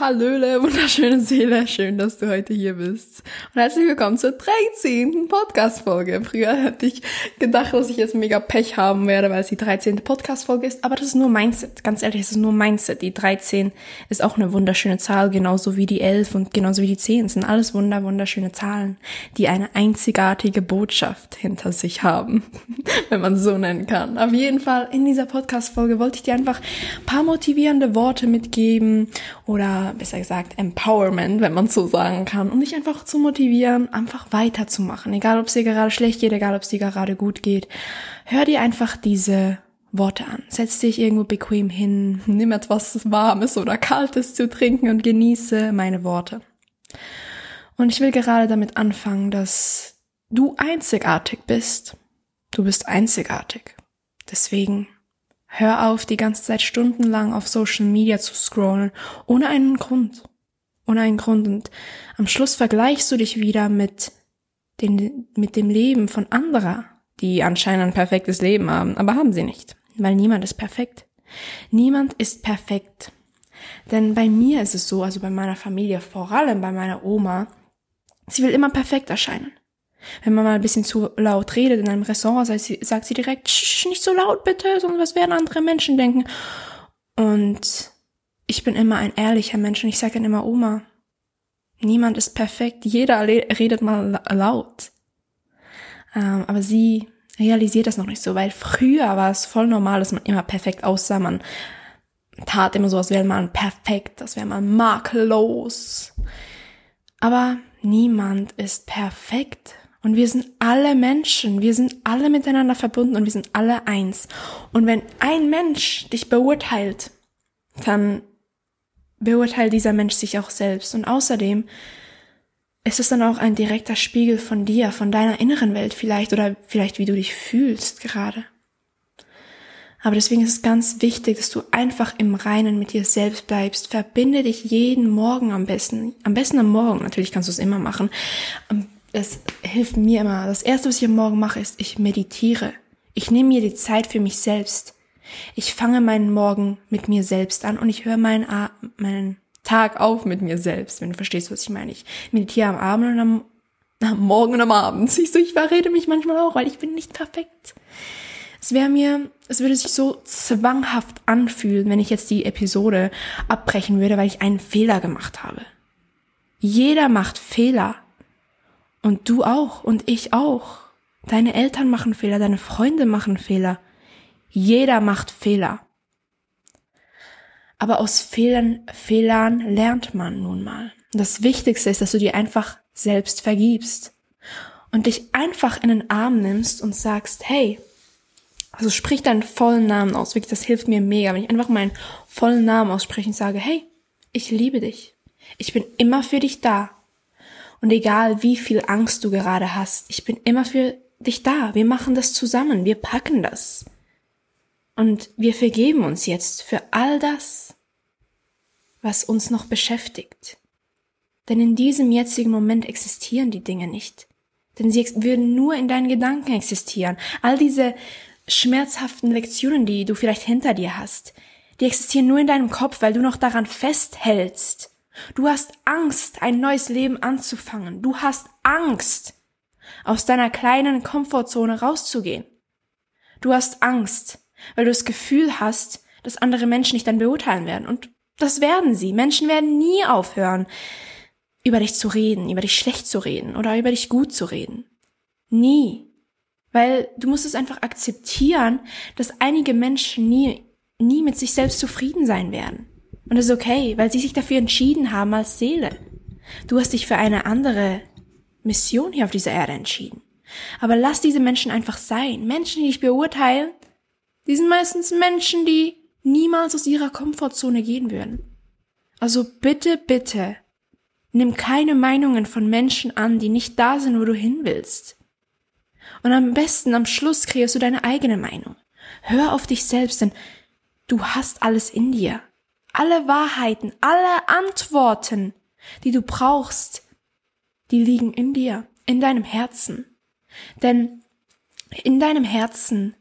Hallöle, wunderschöne Seele, schön, dass du heute hier bist. Und herzlich willkommen zur 13. Podcast-Folge. Früher hätte ich gedacht, dass ich jetzt mega Pech haben werde, weil es die 13. Podcast-Folge ist, aber das ist nur Mindset. Ganz ehrlich, es ist nur Mindset. Die 13 ist auch eine wunderschöne Zahl, genauso wie die 11 und genauso wie die 10. Es sind alles wunder, wunderschöne Zahlen, die eine einzigartige Botschaft hinter sich haben, wenn man so nennen kann. Auf jeden Fall, in dieser Podcast-Folge wollte ich dir einfach ein paar motivierende Worte mitgeben oder besser gesagt Empowerment, wenn man so sagen kann, um dich einfach zu motivieren, einfach weiterzumachen. Egal, ob es dir gerade schlecht geht, egal, ob es dir gerade gut geht. Hör dir einfach diese Worte an. Setz dich irgendwo bequem hin, nimm etwas Warmes oder Kaltes zu trinken und genieße meine Worte. Und ich will gerade damit anfangen, dass du einzigartig bist. Du bist einzigartig. Deswegen Hör auf, die ganze Zeit stundenlang auf Social Media zu scrollen, ohne einen Grund. Ohne einen Grund. Und am Schluss vergleichst du dich wieder mit, den, mit dem Leben von anderer, die anscheinend ein perfektes Leben haben, aber haben sie nicht. Weil niemand ist perfekt. Niemand ist perfekt. Denn bei mir ist es so, also bei meiner Familie, vor allem bei meiner Oma, sie will immer perfekt erscheinen. Wenn man mal ein bisschen zu laut redet in einem Restaurant, sagt sie, sagt sie direkt, nicht so laut bitte, sonst was werden andere Menschen denken. Und ich bin immer ein ehrlicher Mensch und ich sage dann immer, Oma, niemand ist perfekt, jeder redet mal laut. Ähm, aber sie realisiert das noch nicht so, weil früher war es voll normal, dass man immer perfekt aussah, man tat immer so, als wäre man perfekt, als wäre man makellos. Aber niemand ist perfekt. Und wir sind alle Menschen, wir sind alle miteinander verbunden und wir sind alle eins. Und wenn ein Mensch dich beurteilt, dann beurteilt dieser Mensch sich auch selbst. Und außerdem ist es dann auch ein direkter Spiegel von dir, von deiner inneren Welt vielleicht oder vielleicht wie du dich fühlst gerade. Aber deswegen ist es ganz wichtig, dass du einfach im Reinen mit dir selbst bleibst. Verbinde dich jeden Morgen am besten. Am besten am Morgen. Natürlich kannst du es immer machen es hilft mir immer. Das erste, was ich am Morgen mache, ist, ich meditiere. Ich nehme mir die Zeit für mich selbst. Ich fange meinen Morgen mit mir selbst an und ich höre meinen, meinen Tag auf mit mir selbst, wenn du verstehst, was ich meine. Ich meditiere am Abend und am, am Morgen und am Abend. Siehst du, ich verrede mich manchmal auch, weil ich bin nicht perfekt. Es wäre mir, es würde sich so zwanghaft anfühlen, wenn ich jetzt die Episode abbrechen würde, weil ich einen Fehler gemacht habe. Jeder macht Fehler. Und du auch und ich auch. Deine Eltern machen Fehler, deine Freunde machen Fehler. Jeder macht Fehler. Aber aus Fehlern, Fehlern lernt man nun mal. das Wichtigste ist, dass du dir einfach selbst vergibst und dich einfach in den Arm nimmst und sagst, hey, also sprich deinen vollen Namen aus. Wirklich, das hilft mir mega, wenn ich einfach meinen vollen Namen ausspreche und sage, hey, ich liebe dich. Ich bin immer für dich da. Und egal wie viel Angst du gerade hast, ich bin immer für dich da. Wir machen das zusammen. Wir packen das. Und wir vergeben uns jetzt für all das, was uns noch beschäftigt. Denn in diesem jetzigen Moment existieren die Dinge nicht. Denn sie würden nur in deinen Gedanken existieren. All diese schmerzhaften Lektionen, die du vielleicht hinter dir hast, die existieren nur in deinem Kopf, weil du noch daran festhältst. Du hast Angst, ein neues Leben anzufangen. Du hast Angst, aus deiner kleinen Komfortzone rauszugehen. Du hast Angst, weil du das Gefühl hast, dass andere Menschen dich dann beurteilen werden. Und das werden sie. Menschen werden nie aufhören, über dich zu reden, über dich schlecht zu reden oder über dich gut zu reden. Nie. Weil du musst es einfach akzeptieren, dass einige Menschen nie, nie mit sich selbst zufrieden sein werden. Und das ist okay, weil sie sich dafür entschieden haben als Seele. Du hast dich für eine andere Mission hier auf dieser Erde entschieden. Aber lass diese Menschen einfach sein. Menschen, die dich beurteilen, die sind meistens Menschen, die niemals aus ihrer Komfortzone gehen würden. Also bitte, bitte, nimm keine Meinungen von Menschen an, die nicht da sind, wo du hin willst. Und am besten am Schluss kreierst du deine eigene Meinung. Hör auf dich selbst, denn du hast alles in dir alle Wahrheiten, alle Antworten, die du brauchst, die liegen in dir, in deinem Herzen. Denn in deinem Herzen,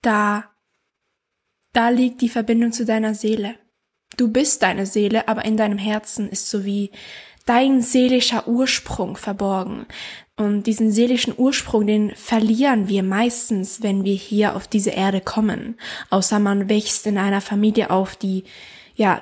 da, da liegt die Verbindung zu deiner Seele. Du bist deine Seele, aber in deinem Herzen ist so wie dein seelischer Ursprung verborgen. Und diesen seelischen Ursprung, den verlieren wir meistens, wenn wir hier auf diese Erde kommen. Außer man wächst in einer Familie auf, die, ja,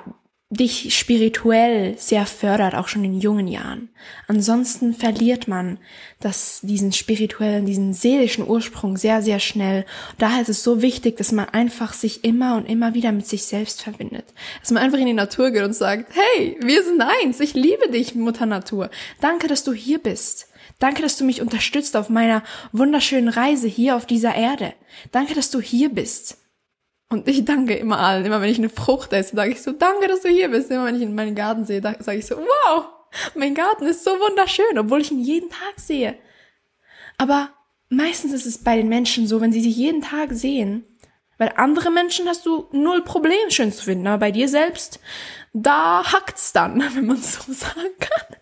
dich spirituell sehr fördert, auch schon in jungen Jahren. Ansonsten verliert man das, diesen spirituellen, diesen seelischen Ursprung sehr, sehr schnell. Daher ist es so wichtig, dass man einfach sich immer und immer wieder mit sich selbst verbindet. Dass man einfach in die Natur geht und sagt, hey, wir sind eins, ich liebe dich, Mutter Natur. Danke, dass du hier bist. Danke, dass du mich unterstützt auf meiner wunderschönen Reise hier auf dieser Erde. Danke, dass du hier bist. Und ich danke immer allen. Immer wenn ich eine Frucht esse, sage ich so, danke, dass du hier bist. Immer wenn ich in meinen Garten sehe, sage ich so, wow, mein Garten ist so wunderschön, obwohl ich ihn jeden Tag sehe. Aber meistens ist es bei den Menschen so, wenn sie sich jeden Tag sehen, weil andere Menschen hast du null Problem schön zu finden, aber bei dir selbst, da hackt's dann, wenn man so sagen kann.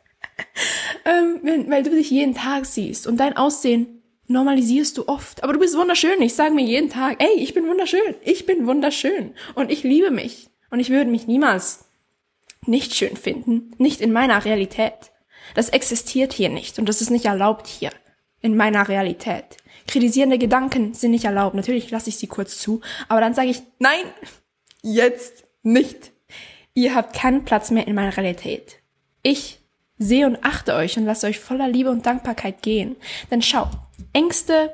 ähm, wenn, weil du dich jeden Tag siehst und dein Aussehen normalisierst du oft. Aber du bist wunderschön. Ich sage mir jeden Tag, ey, ich bin wunderschön. Ich bin wunderschön. Und ich liebe mich. Und ich würde mich niemals nicht schön finden. Nicht in meiner Realität. Das existiert hier nicht. Und das ist nicht erlaubt hier. In meiner Realität. Kritisierende Gedanken sind nicht erlaubt. Natürlich lasse ich sie kurz zu. Aber dann sage ich, nein, jetzt nicht. Ihr habt keinen Platz mehr in meiner Realität. Ich sehe und achte euch und lasse euch voller Liebe und Dankbarkeit gehen. Denn schau, Ängste,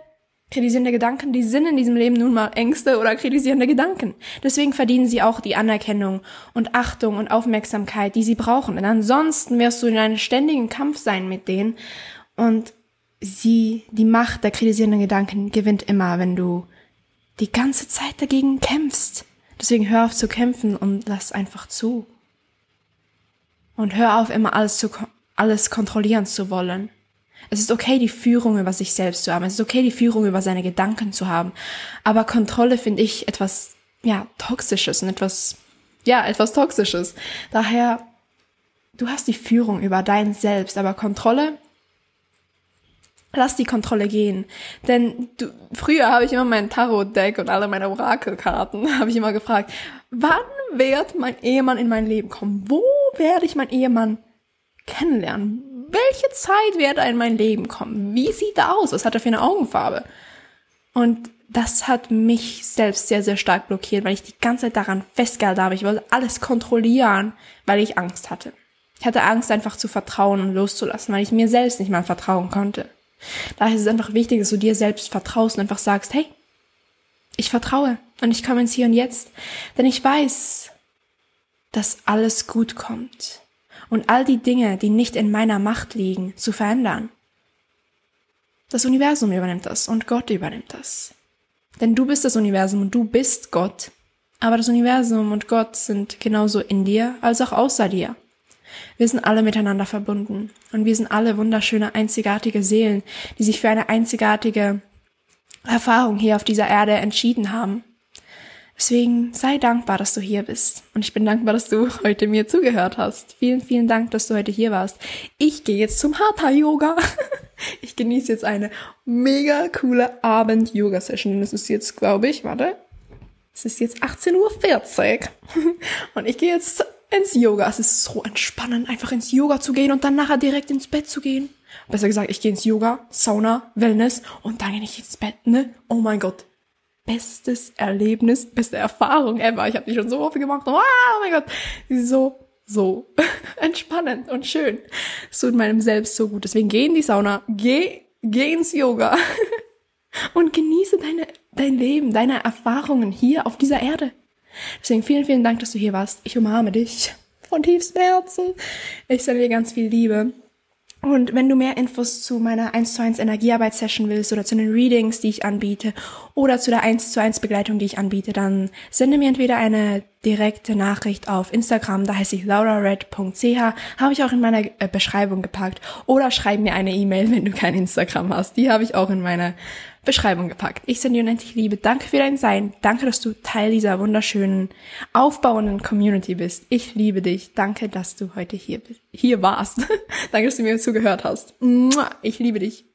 kritisierende Gedanken, die sind in diesem Leben nun mal Ängste oder kritisierende Gedanken. Deswegen verdienen sie auch die Anerkennung und Achtung und Aufmerksamkeit, die sie brauchen. Denn ansonsten wirst du in einem ständigen Kampf sein mit denen und sie, die Macht der kritisierenden Gedanken gewinnt immer, wenn du die ganze Zeit dagegen kämpfst. Deswegen hör auf zu kämpfen und lass einfach zu. Und hör auf, immer alles zu, alles kontrollieren zu wollen. Es ist okay, die Führung über sich selbst zu haben. Es ist okay, die Führung über seine Gedanken zu haben. Aber Kontrolle finde ich etwas, ja, toxisches und etwas, ja, etwas toxisches. Daher, du hast die Führung über dein Selbst, aber Kontrolle, lass die Kontrolle gehen. Denn du, früher habe ich immer mein Tarot-Deck und alle meine Orakelkarten, habe ich immer gefragt, wann wird mein Ehemann in mein Leben kommen? Wo werde ich meinen Ehemann kennenlernen? welche Zeit wird er in mein Leben kommen? Wie sieht er aus? Was hat er für eine Augenfarbe? Und das hat mich selbst sehr, sehr stark blockiert, weil ich die ganze Zeit daran festgehalten habe. Ich wollte alles kontrollieren, weil ich Angst hatte. Ich hatte Angst, einfach zu vertrauen und loszulassen, weil ich mir selbst nicht mal vertrauen konnte. Daher ist es einfach wichtig, dass du dir selbst vertraust und einfach sagst, hey, ich vertraue und ich komme ins Hier und Jetzt, denn ich weiß, dass alles gut kommt und all die Dinge, die nicht in meiner Macht liegen, zu verändern. Das Universum übernimmt das und Gott übernimmt das. Denn du bist das Universum und du bist Gott. Aber das Universum und Gott sind genauso in dir als auch außer dir. Wir sind alle miteinander verbunden und wir sind alle wunderschöne, einzigartige Seelen, die sich für eine einzigartige Erfahrung hier auf dieser Erde entschieden haben. Deswegen sei dankbar, dass du hier bist. Und ich bin dankbar, dass du heute mir zugehört hast. Vielen, vielen Dank, dass du heute hier warst. Ich gehe jetzt zum Hatha-Yoga. Ich genieße jetzt eine mega coole Abend-Yoga-Session. Es ist jetzt, glaube ich, warte, es ist jetzt 18.40 Uhr. Und ich gehe jetzt ins Yoga. Es ist so entspannend, einfach ins Yoga zu gehen und dann nachher direkt ins Bett zu gehen. Besser gesagt, ich gehe ins Yoga, Sauna, Wellness und dann gehe ich ins Bett, ne? Oh mein Gott, bestes Erlebnis, beste Erfahrung ever. Ich habe die schon so oft gemacht. Oh, mein Gott, so so entspannend und schön. Es tut meinem Selbst so gut. Deswegen geh in die Sauna, geh, geh ins Yoga und genieße deine, dein Leben, deine Erfahrungen hier auf dieser Erde. Deswegen vielen, vielen Dank, dass du hier warst. Ich umarme dich von tiefstem Herzen. Ich sende dir ganz viel Liebe. Und wenn du mehr Infos zu meiner 1 zu 1 Energiearbeit-Session willst oder zu den Readings, die ich anbiete oder zu der 1 zu 1 Begleitung, die ich anbiete, dann sende mir entweder eine direkte Nachricht auf Instagram, da heiße ich laurared.ch, habe ich auch in meiner äh, Beschreibung gepackt oder schreib mir eine E-Mail, wenn du kein Instagram hast. Die habe ich auch in meiner Beschreibung gepackt. Ich sende dir unendlich Liebe. Danke für dein Sein. Danke, dass du Teil dieser wunderschönen, aufbauenden Community bist. Ich liebe dich. Danke, dass du heute hier, hier warst. Danke, dass du mir zugehört hast. Ich liebe dich.